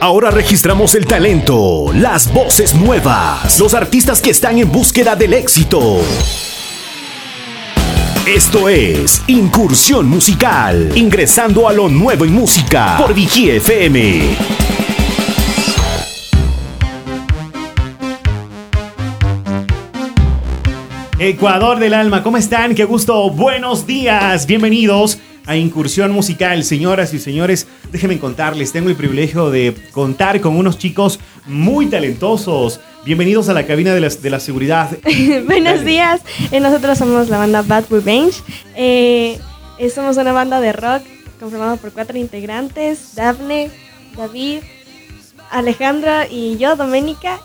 Ahora registramos el talento, las voces nuevas, los artistas que están en búsqueda del éxito. Esto es Incursión Musical, ingresando a lo nuevo en música por Vigía FM. Ecuador del alma, ¿cómo están? Qué gusto, buenos días, bienvenidos a Incursión Musical. Señoras y señores, déjenme contarles, tengo el privilegio de contar con unos chicos muy talentosos. Bienvenidos a la cabina de la, de la seguridad. Buenos días, Eh, nosotros somos la banda Bad Revenge. Eh, eh, somos una banda de rock conformada por cuatro integrantes, Daphne, David, Alejandra y yo, Doménica.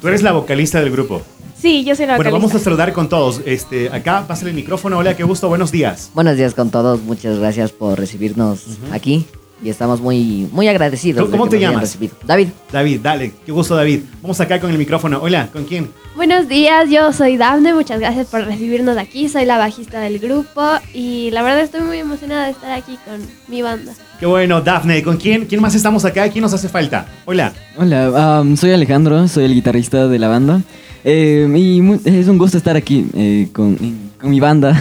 Tú eres la vocalista del grupo. Sí, yo soy la Bueno, vamos a saludar con todos. Este, acá, pásale el micrófono. Hola, qué gusto, buenos días. Buenos días con todos, muchas gracias por recibirnos aquí y estamos muy muy agradecidos. ¿Cómo- de cómo que te nos llamas? David. David, dale, qué gusto, David. Vamos acá con el micrófono. Hola, ¿con quién? Buenos días, yo soy Dafne, muchas gracias por recibirnos aquí, soy la bajista del grupo y la verdad estoy muy emocionada de estar aquí con mi banda. Qué bueno, Dafne. ¿Con quién? ¿Quién más estamos acá? ¿Quién nos hace falta? Hola. Hola, am, soy Alejandro, soy el guitarrista de la banda. Eh, y mu- es un gusto estar aquí eh, con, con mi banda.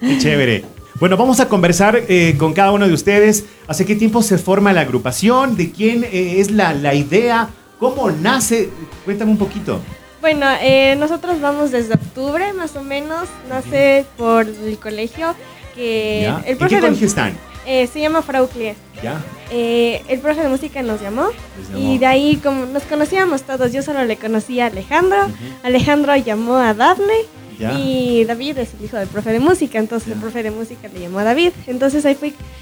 Qué chévere. Bueno, vamos a conversar eh, con cada uno de ustedes. ¿Hace qué tiempo se forma la agrupación? ¿De quién eh, es la, la idea? ¿Cómo nace? Cuéntame un poquito. Bueno, eh, nosotros vamos desde octubre más o menos. Nace por el colegio que ¿Ya? el ¿En qué de- colegio están? Eh, se llama Frau Clear. ¿Ya? Eh, el profe de música nos llamó y de ahí como nos conocíamos todos, yo solo le conocía a Alejandro, Alejandro llamó a Daphne Ya. y David es el hijo del profe de música, entonces el profe de música le llamó a David, entonces ahí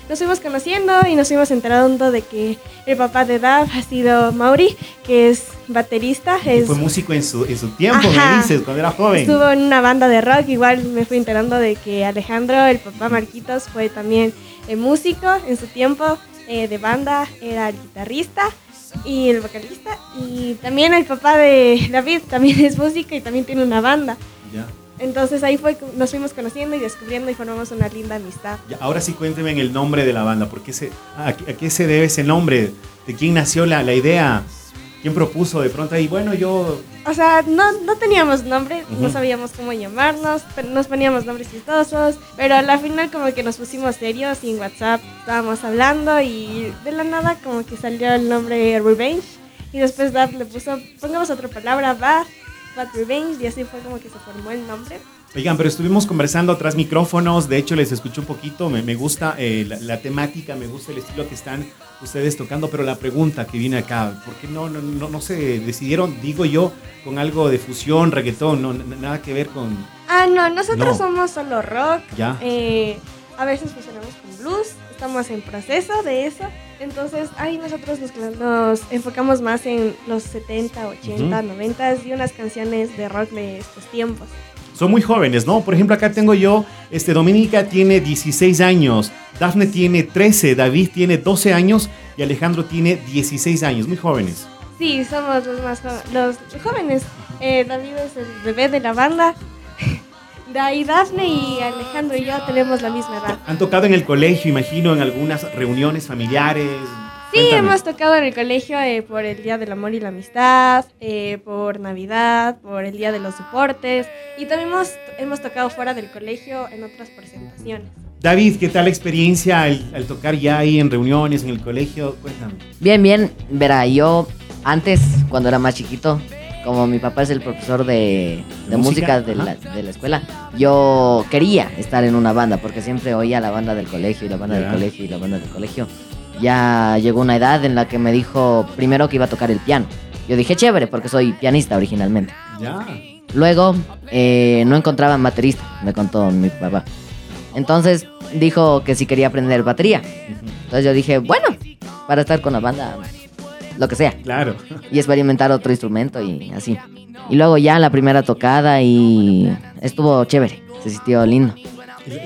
nos fuimos conociendo y nos fuimos enterando de que el papá de Dav ha sido Mauri, que es baterista, Y es, fue músico en su, en su tiempo, Ajá. me dices, cuando era joven. estuvo en una banda de rock, igual me fui enterando de que Alejandro, el papá Marquitos, fue también eh, músico en su tiempo eh, de banda, era el guitarrista y el vocalista. Y también el papá de David también es músico y también tiene una banda. Ya. Entonces ahí fue nos fuimos conociendo y descubriendo y formamos una linda amistad. Ahora sí cuénteme en el nombre de la banda. ¿Por qué se, a, a qué se debe ese nombre? ¿De quién nació la, la idea? ¿Quién propuso de pronto ahí? Bueno, yo... O sea, no, no teníamos nombre, Ujú. no sabíamos cómo llamarnos, pero nos poníamos nombres chistosos, pero al final como que nos pusimos serios y en WhatsApp estábamos hablando y de la nada como que salió el nombre Revenge y después Dad le puso, pongamos otra palabra, Bad, Revenge y así fue como que se formó el nombre. Oigan, pero estuvimos conversando tras micrófonos, de hecho les escuché un poquito, me, me gusta eh, la, la temática, me gusta el estilo que están ustedes tocando, pero la pregunta que viene acá, ¿por qué no, no, no, no se decidieron, digo yo, con algo de fusión, reggaetón, no, nada que ver con... Ah, no, nosotros No. somos solo rock. Ya. Eh, a veces fusionamos con blues. Estamos en proceso de eso. Entonces, ahí nosotros nos, nos enfocamos más en los 70, 80, 90 y unas canciones de rock de estos tiempos. Son muy jóvenes, ¿no? Por ejemplo, acá tengo yo, este, Dominica tiene 16 años, Dafne tiene 13, David tiene 12 años y Alejandro tiene 16 años, muy jóvenes. Sí, somos los más los jóvenes. Eh, David es el bebé de la banda. De ahí Dafne y Alejandro y yo tenemos la misma edad. Han tocado en el colegio, imagino, en algunas reuniones familiares. Sí, Cuéntame. hemos tocado en el colegio eh, por el Día del Amor y la Amistad, eh, por Navidad, por el Día de los Deportes y también hemos, hemos tocado fuera del colegio en otras presentaciones. David, ¿qué tal la experiencia al, al tocar ya ahí en reuniones, en el colegio? Cuéntame. Bien, bien, verá, yo antes cuando era más chiquito, como mi papá es el profesor de, de ¿De música? música, de, la, de la escuela, yo quería estar en una banda porque siempre oía la banda del colegio y la banda del colegio y la banda del colegio. Ya llegó una edad en la que me dijo primero que iba a tocar el piano. Yo dije chévere porque soy pianista originalmente. Ya. Luego eh, no encontraban baterista, me contó mi papá. Entonces dijo que si quería aprender batería. Entonces yo dije, bueno, para estar con la banda, lo que sea. Claro. Y experimentar otro instrumento y así. Y luego ya la primera tocada y estuvo chévere, se sintió lindo.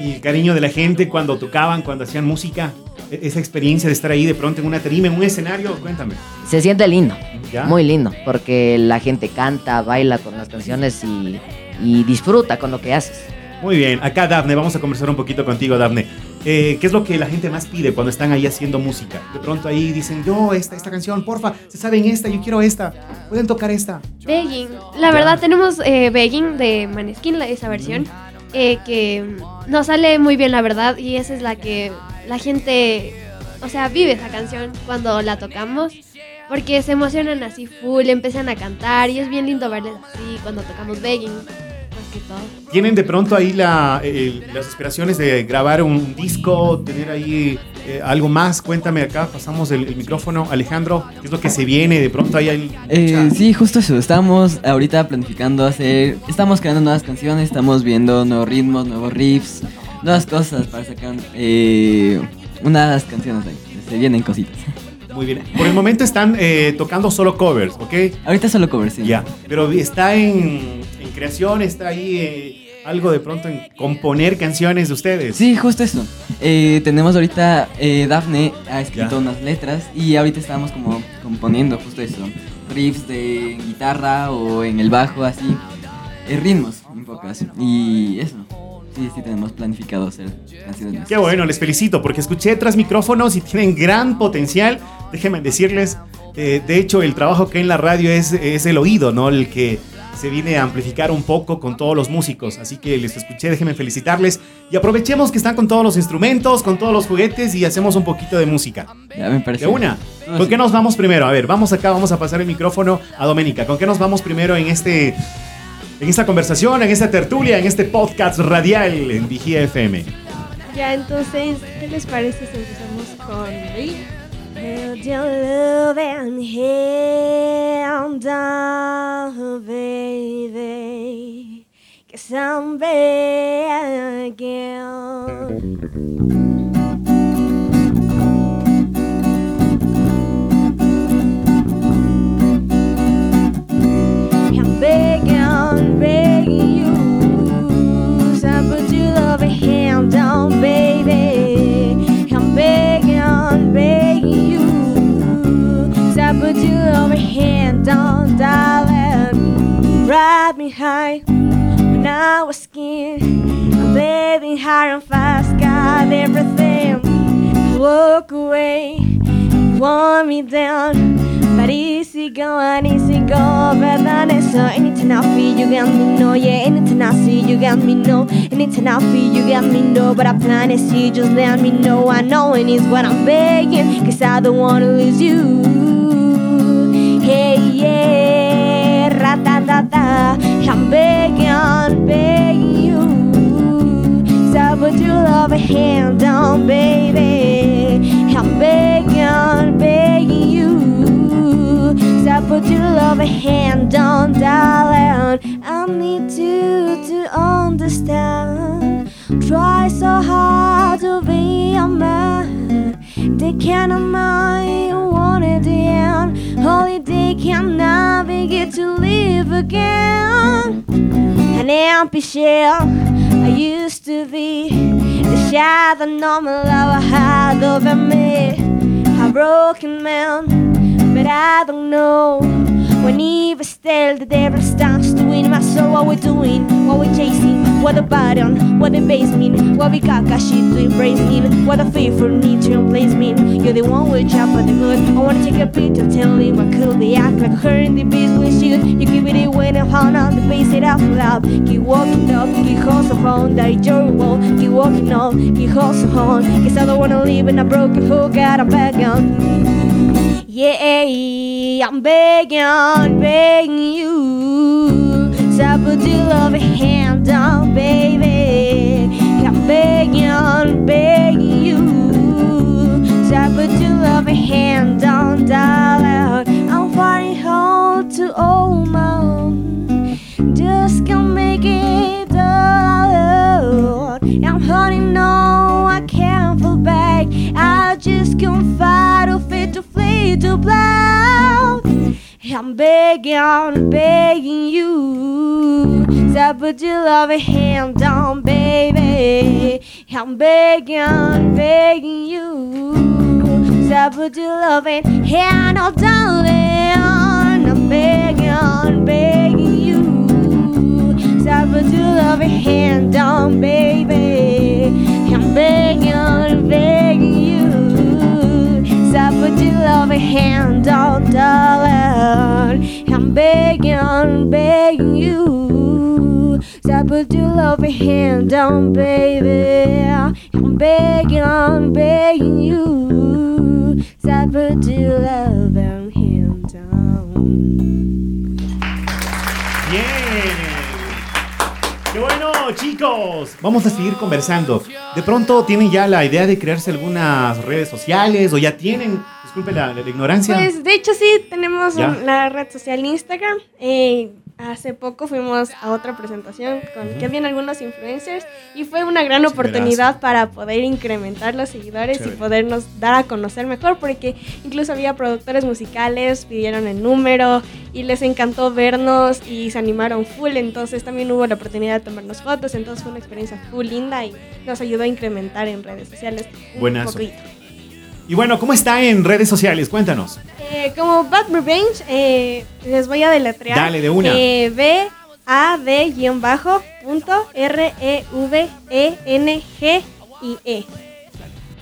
Y el cariño de la gente cuando tocaban, cuando hacían música, e- esa experiencia de estar ahí de pronto en una tarima, en un escenario, cuéntame. Se siente lindo, ¿Ya? muy lindo, porque la gente canta, baila con las canciones y, y disfruta con lo que haces. Muy bien, acá Dafne, vamos a conversar un poquito contigo, Dafne. Eh, ¿qué es lo que la gente más pide cuando están ahí haciendo música? De pronto ahí dicen, yo, esta, esta canción, porfa, se saben esta, yo quiero esta, pueden tocar esta. Begging. La verdad, tenemos eh, Begging de Maneskin, esa versión, eh, que nos sale muy bien, la verdad, y esa es la que la gente, o sea, vive esa canción cuando la tocamos, porque se emocionan así full, empiezan a cantar, y es bien lindo verles así cuando tocamos Begging. ¿Tienen de pronto ahí la, eh, las aspiraciones de grabar un disco, tener ahí eh, algo más? Cuéntame acá, pasamos el, el micrófono. Alejandro, ¿qué es lo que se viene? De pronto ahí hay... Eh, sí, justo eso. Estamos ahorita planificando hacer. Estamos creando nuevas canciones, estamos viendo nuevos ritmos, nuevos riffs, nuevas cosas para sacar eh, unas canciones ahí. Se vienen cositas. Muy bien. Por el momento están eh, tocando solo covers, ¿ok? Ahorita solo cover, sí. Ya, pero está en creación, está ahí eh, algo de pronto en componer canciones de ustedes. Sí, justo eso. Eh, tenemos ahorita, eh, Dafne ha escrito Ya. unas letras y ahorita estamos como componiendo justo eso. Riffs de guitarra o en el bajo, así. Eh, ritmos, en pocas. Y eso. Sí, sí, tenemos planificado hacer canciones. Qué bueno, les felicito porque escuché tras micrófonos y tienen gran potencial. Déjenme decirles, eh, de hecho el trabajo que hay en la radio es, es el oído, ¿no? El que se viene a amplificar un poco con todos los músicos. Así que les escuché, déjenme felicitarles. Y aprovechemos que están con todos los instrumentos, con todos los juguetes y hacemos un poquito de música. Ya me parece. De una. No, ¿Con sí. qué nos vamos primero? A ver, vamos acá, vamos a pasar el micrófono a Doménica. ¿Con qué nos vamos primero en este... En esta conversación, en esta tertulia, en este podcast radial en Vigía FM. Ya, entonces, ¿qué les parece si empezamos con? Held your love and hand down, baby. Cause I'm begging. I'm down. But easy going, easy go, but then it's so anything I feel, you got me know, yeah, anything I see, you got me know, anything I feel, you got me know, but I plan to see, just let me know, I know and it is what I'm begging, cause I don't wanna lose you. Hey, yeah, ra da da da, I'm begging, begging you. So put your love a hand down, baby. I'm begging love a hand down, darling. I need you to understand. Try so hard to be a man. They of mind you wanted the end. Only they can navigate to live again an empty shell I used to be. The shadow normal love I had over me. A broken man, but I don't know. When Eve still the devil starts to win my soul. What we doing? What we chasing? What the button? What the basement. What we got got shit to embrace me? What the fearful need to replace me? You're the one with chop for the good. I wanna take a picture, tell him what could they act like her in the business shoot. You give it away and pound on the base it up loud. Keep walking up, keep hustle on, that your wall. Keep walking on, keep hustle on. Cause I don't wanna live in a broken hook, got a bag on. Yeah, I'm begging, begging you. So put your loving hand down, baby. I'm begging, begging you. So put your loving hand down, darling. I'm fighting hard to hold my own. Just can't make it alone. I'm hurting, no, just can't um fight or fit to flee to black. I'm begging, begging you. So put your loving hand down, baby. I'm begging, I'm begging you. So put your loving hand on, darling. I'm begging, I'm begging you. So put your loving hand down, baby. I'm begging, loving hand, oh darling. I'm begging, begging you. So put your loving hand down, baby. I'm begging, begging you. So put your loving hand down. Bien. Qué bueno, chicos. Vamos a seguir conversando. De pronto tienen ya la idea de crearse algunas redes sociales o ya tienen. Disculpe la, la ignorancia. Pues de hecho sí, tenemos un- la red social Instagram. Eh, hace poco fuimos a otra presentación con que habían algunos influencers y fue una gran oportunidad para poder incrementar los seguidores Chévere. y podernos dar a conocer mejor porque incluso había productores musicales, pidieron el número y les encantó vernos y se animaron full, entonces también hubo la oportunidad de tomarnos fotos, entonces fue una experiencia full linda y nos ayudó a incrementar en redes sociales. poquito. Y bueno, ¿cómo está en redes sociales? Cuéntanos. Eh, como Bad Revenge, eh, les voy a deletrear. Dale, de una. Eh, B A D guion bajo punto R E V E N G I E.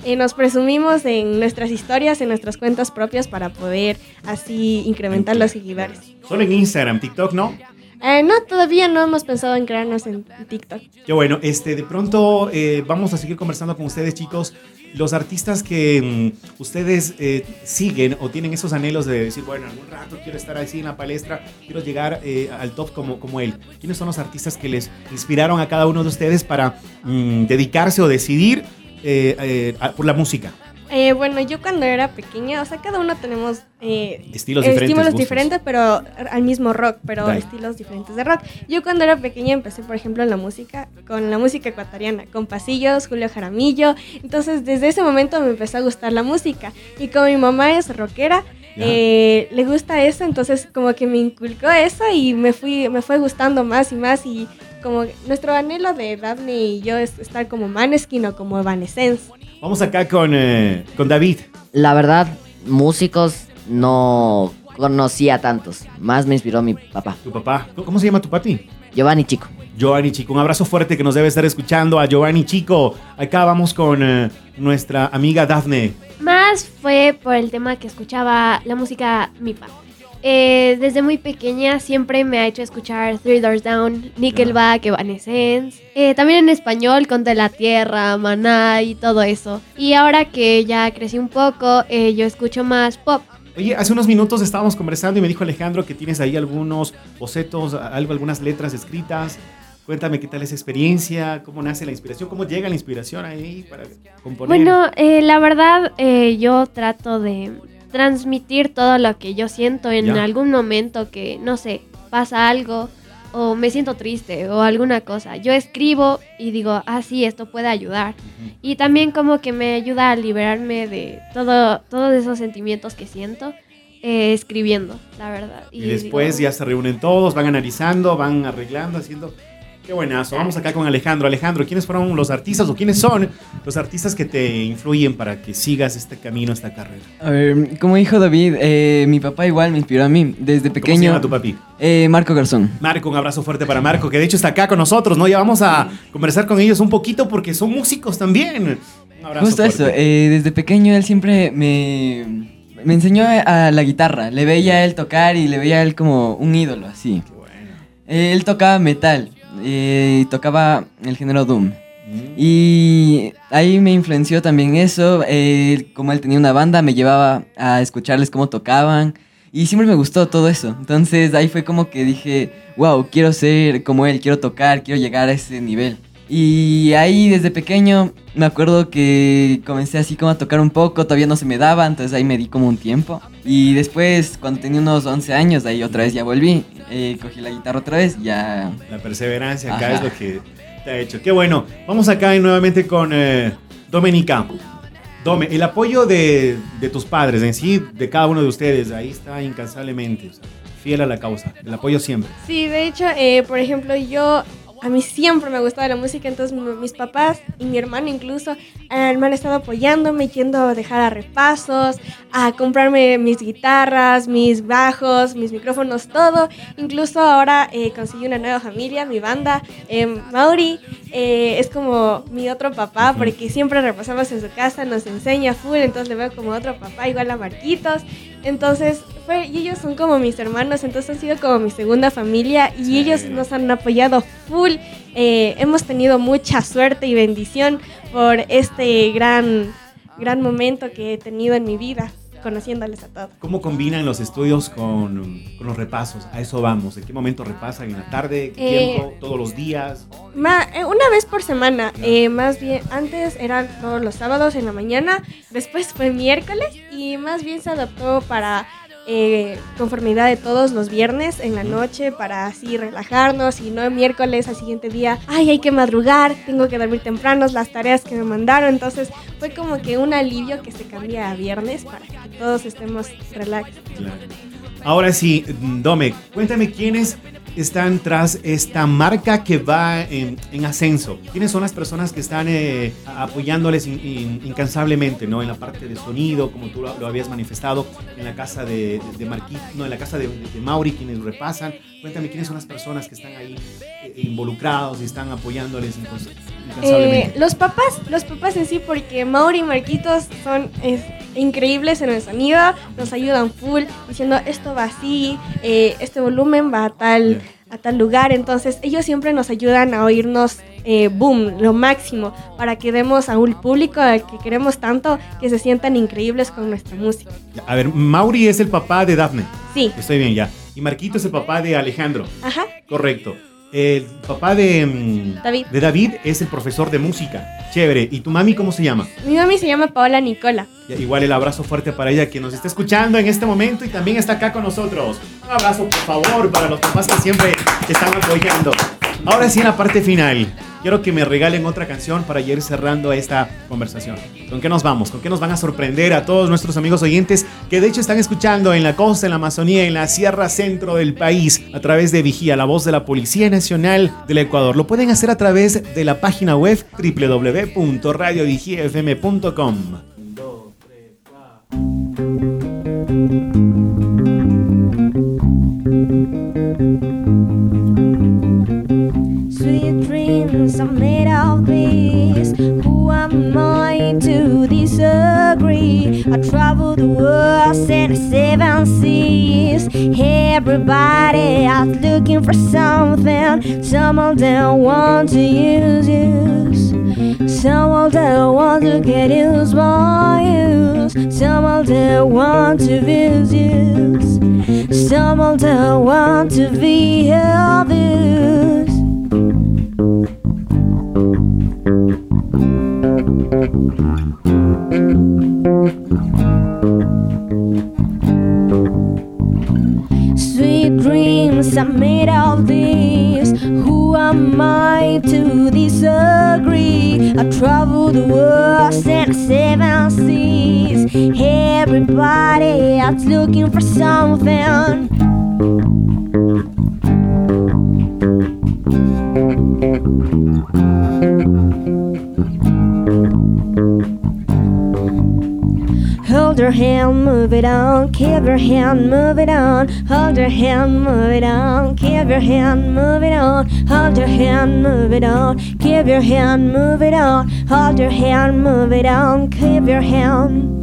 Eh, nos presumimos en nuestras historias, en nuestras cuentas propias para poder así incrementar los seguidores. Solo en Instagram, TikTok, ¿no? Eh, no, todavía no hemos pensado en crearnos en TikTok. Qué bueno, este, de pronto eh, vamos a seguir conversando con ustedes, chicos. Los artistas que mm, ustedes eh, siguen o tienen esos anhelos de decir, bueno, algún rato quiero estar así en la palestra, quiero llegar eh, al top como, como él. ¿Quiénes son los artistas que les inspiraron a cada uno de ustedes para mm, dedicarse o decidir eh, eh, por la música? Eh, bueno, yo cuando era pequeña, o sea, cada uno tenemos eh, Estilos diferentes, estímulos gustos. diferentes, pero al mismo rock, pero estilos diferentes de rock. Yo cuando era pequeña empecé, por ejemplo, en la música, con la música ecuatoriana, con Pasillos, Julio Jaramillo. Entonces, desde ese momento me empezó a gustar la música. Y como mi mamá es rockera, eh, le gusta eso, entonces como que me inculcó eso y me fui, me fue gustando más y más y como nuestro anhelo de Daphne y yo es estar como Maneskin o como Evanescence. Vamos acá con, eh, con David. La verdad, músicos no conocía tantos. Más me inspiró mi papá, Tu papá. ¿Cómo se llama tu papi? Giovanni Chico. Giovanni Chico, un abrazo fuerte que nos debe estar escuchando a Giovanni Chico. Acá vamos con eh, nuestra amiga Dafne. Más fue por el tema que escuchaba la música MIPA. Eh, desde muy pequeña siempre me ha hecho escuchar Three Doors Down, Nickelback, Evanescence. Eh, también en español con De la Tierra, Maná y todo eso. Y ahora que ya crecí un poco, eh, yo escucho más pop. Oye, hace unos minutos estábamos conversando y me dijo Alejandro que tienes ahí algunos bocetos, algo, algunas letras escritas. Cuéntame qué tal esa experiencia, cómo nace la inspiración, cómo llega la inspiración ahí para componer. Bueno, eh, la verdad, eh, yo trato de transmitir todo lo que yo siento en Ya. algún momento que, no sé, pasa algo o me siento triste o alguna cosa. Yo escribo y digo, ah, sí, esto puede ayudar. Y también como que me ayuda a liberarme de todo, todos esos sentimientos que siento eh, escribiendo, la verdad. y después digo, ya se reúnen todos, van analizando, van arreglando, haciendo... Qué buenazo. Vamos acá con Alejandro. Alejandro, ¿quiénes fueron los artistas o quiénes son los artistas que te influyen para que sigas este camino, esta carrera? A ver, como dijo David, eh, mi papá igual me inspiró a mí. Desde ¿Cómo se pequeño. llama tu papi? Eh, Marco Garzón. Marco, un abrazo fuerte para Marco, que de hecho está acá con nosotros, ¿no? Ya vamos a conversar con ellos un poquito porque son músicos también. Un abrazo Justo eso, eh, desde pequeño él siempre me, me enseñó a la guitarra. Le veía a él tocar y le veía a él como un ídolo, así. Qué bueno. Él tocaba metal, eh, tocaba el género Doom. Mm. Y ahí me influenció también eso. eh, como él tenía una banda, me llevaba a escucharles cómo tocaban. Y siempre me gustó todo eso. Entonces ahí fue como que dije, wow, quiero ser como él, quiero tocar, quiero llegar a ese nivel. Y ahí desde pequeño me acuerdo que comencé así como a tocar un poco, todavía no se me daba, entonces ahí me di como un tiempo. Y después, cuando tenía unos 11 años, ahí otra vez ya volví, eh, cogí la guitarra otra vez, ya... La perseverancia acá Ajá. es lo que te ha hecho. Qué bueno. Vamos acá nuevamente con eh, Domenica. Dome, el apoyo de, de tus padres en sí, de cada uno de ustedes, ahí está incansablemente. o sea, fiel a la causa. El apoyo siempre. Sí, de hecho, eh, por ejemplo, yo, a mí siempre me gustaba la música, entonces mi- mis papás y mi hermano incluso eh, me han estado apoyándome, yendo a dejar a repasos, a comprarme mis guitarras, mis bajos, mis micrófonos, todo. Incluso ahora eh, conseguí una nueva familia, mi banda, eh, Mauri, eh, es como mi otro papá, porque siempre repasamos en su casa, nos enseña full, entonces le veo como otro papá, igual a Marquitos. Entonces, fue, y ellos son como mis hermanos, entonces han sido como mi segunda familia y ellos nos han apoyado full. Eh, hemos tenido mucha suerte y bendición por este gran, gran momento que he tenido en mi vida conociéndoles a todos. ¿Cómo combinan los estudios con, con, los repasos? A eso vamos. ¿En qué momento repasan? ¿En la tarde? ¿Qué tiempo? ¿Todos los días? Ma, eh, una vez por semana. Eh, más bien, antes eran todos los sábados en la mañana, después fue miércoles y más bien se adaptó para eh, conformidad de todos los viernes en la noche para así relajarnos y no el miércoles al siguiente día, ay, hay que madrugar, tengo que dormir temprano, las tareas que me mandaron. Entonces fue como que un alivio que se cambia a viernes para que todos estemos relax. Ahora sí, Dome, cuéntame quiénes están tras esta marca que va en, ascenso? ¿Quiénes son las personas que están eh, apoyándoles incansablemente, ¿no? En la parte de sonido, como tú lo, habías manifestado, en la casa de, de, no, en la casa de, Mauri, quienes repasan. Cuéntame quiénes son las personas que están ahí eh, involucrados y están apoyándoles incansablemente. Eh, los papás, los papás en sí, porque Mauri y Marquitos son increíbles en el sonido, nos ayudan full, diciendo esto va así, este volumen va a tal a tal lugar. Entonces ellos siempre nos ayudan a oírnos, eh, boom, lo máximo, para que demos a un público al que queremos tanto que se sientan increíbles con nuestra música. A ver, Mauri es el papá de Daphne. Sí. Estoy bien ya. Y Marquito es el papá de Alejandro. Ajá. Correcto. El papá de, mm, David. de David es el profesor de música. Chévere. ¿Y tu mami cómo se llama? Mi mami se llama Paola Nicola. igual el abrazo fuerte para ella que nos está escuchando en este momento y también está acá con nosotros. Un abrazo, por favor, para los papás que siempre están apoyando. Ahora sí, en la parte final, quiero que me regalen otra canción para ir cerrando esta conversación. ¿Con qué nos vamos? ¿Con qué nos van a sorprender a todos nuestros amigos oyentes que de hecho están escuchando en la costa, en la Amazonía, en la Sierra Centro del país a través de Vigía, la voz de la Policía Nacional del Ecuador? Lo pueden hacer a través de la página web www.radiovigiafm.com. I travel the world the seven seas. Everybody out looking for something. Some of them want to use you. Some of them want to get used by you. Some of them want to abuse you. Some of them want to be abused. Sweet dreams are made of this. Who am I to disagree? I travel the world and seven seas. Everybody out looking for something. Hand, move it on. Keep your hand, move it on. Hold your hand, move it on. Keep your hand, move it on. Hold your hand, move it on. Keep your hand, move it on. Hold your hand, move it on. Keep your hand.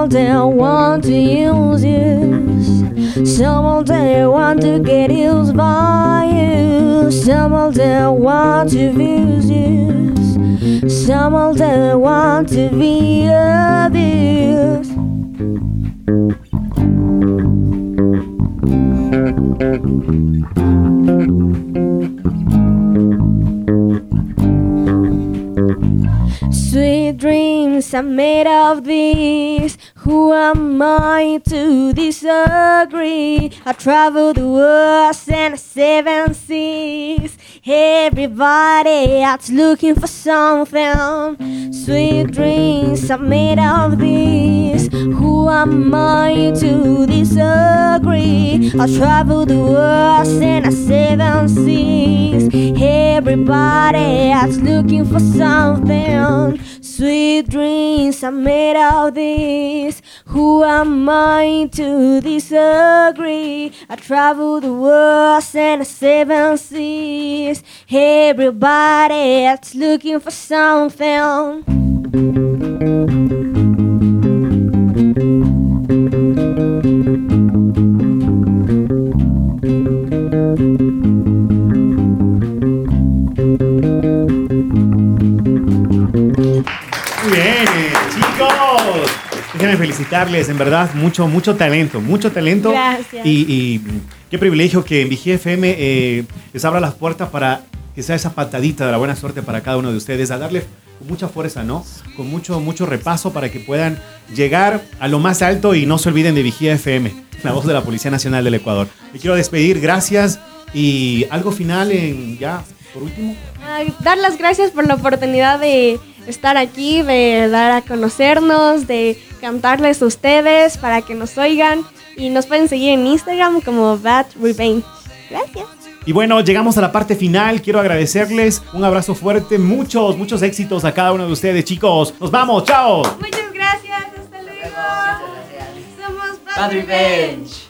Some of them want to use you. Some of them want to get used by you. Some of them want to use you. Some of them want to be abused. Sweet dreams are made of this. Who am I to disagree? I travel the world and the seven seas. Everybody out looking for something. Sweet dreams are made of this. Who am I to disagree? I travel the world and I seven seas. Everybody Everybody's looking for something. Sweet dreams are made of this. Who am I to disagree? I travel the world and the seven seas. Everybody's looking for something. Felicitarles, en verdad, mucho, mucho talento, mucho talento. Gracias. Y, y qué privilegio que en Vigía FM eh, les abra las puertas para que sea esa patadita de la buena suerte para cada uno de ustedes, a darle con mucha fuerza, ¿no? Con mucho, mucho repaso para que puedan llegar a lo más alto y no se olviden de Vigía FM, la voz de la Policía Nacional del Ecuador. Me quiero despedir, gracias. Y algo final en ya, por último. Ay, dar las gracias por la oportunidad de estar aquí, de dar a conocernos, de cantarles a ustedes para que nos oigan. Y nos pueden seguir en Instagram como Bad Revenge. Gracias. Y bueno, llegamos a la parte final. Quiero agradecerles un abrazo fuerte, muchos, muchos éxitos a cada uno de ustedes, chicos. Nos vamos, chao. Muchas gracias, hasta luego. Somos Bad, Bad Revenge.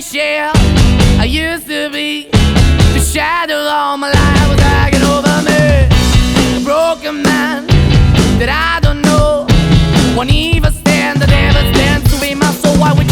Shell I used to be. The shadow all my life was hanging over me. A broken man that I don't know. Won't even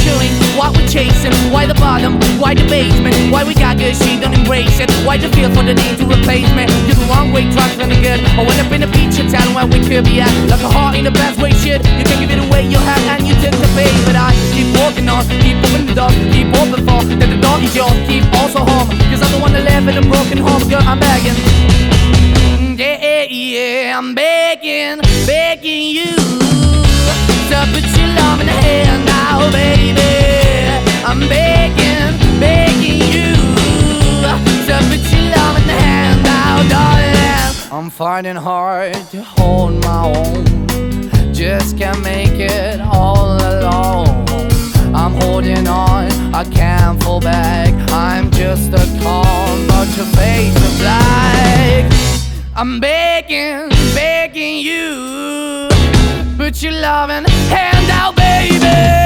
soul. Why we're chasing, why the bottom, why the basement, why we got good, she don't embrace it. Why the feel for the need to replace me? You're the wrong way, trying to good. I went up in a feature town where we could be at. Like a heart in a best way, shit. You can give it away, you have, and you take the pay. But I keep walking on, keep opening the door, keep open for that the door is yours, keep also home. Cause I'm the one that live in a broken home, girl, I'm begging. Yeah, yeah, yeah, I'm begging, begging you to now, baby. I'm begging, begging you to put your love hand now, darling. I'm fighting hard to hold my own, just can't make it all alone. I'm holding on, I can't fall back. I'm just a call, but your face is black. I'm begging, begging you. Put your loving hand out, baby.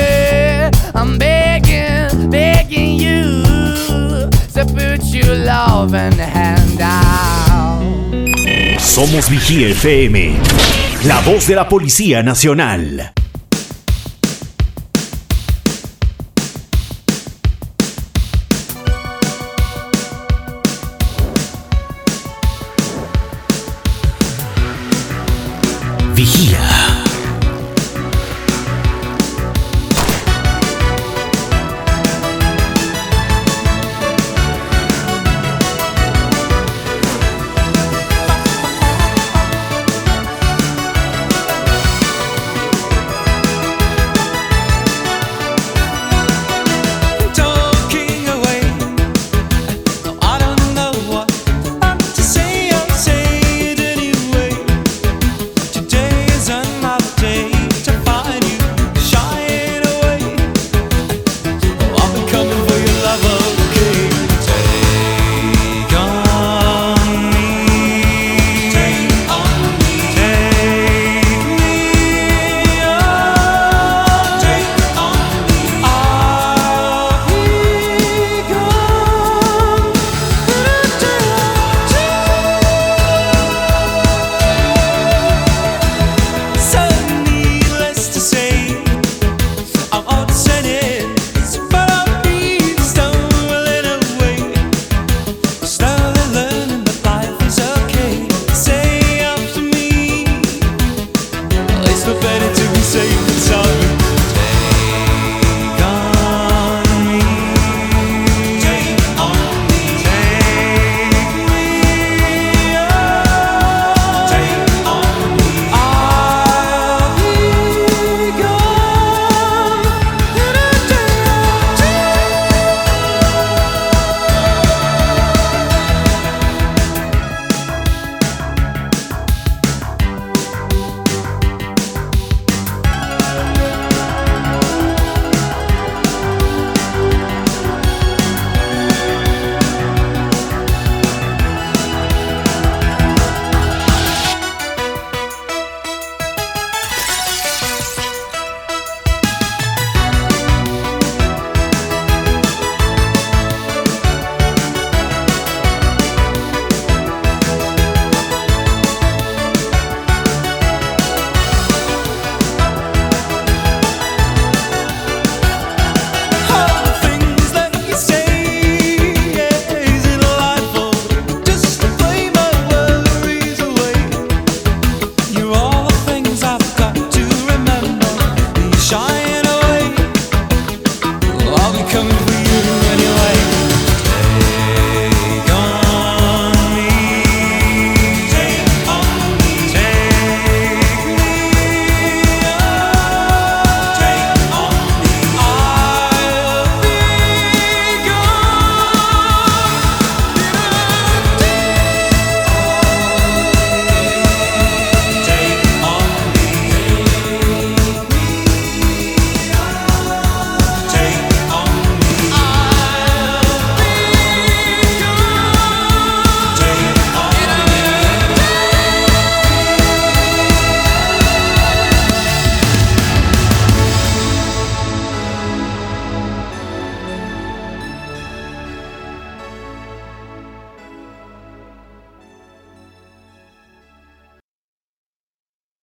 Somos Vigía FM, la voz de la Policía Nacional. Vigía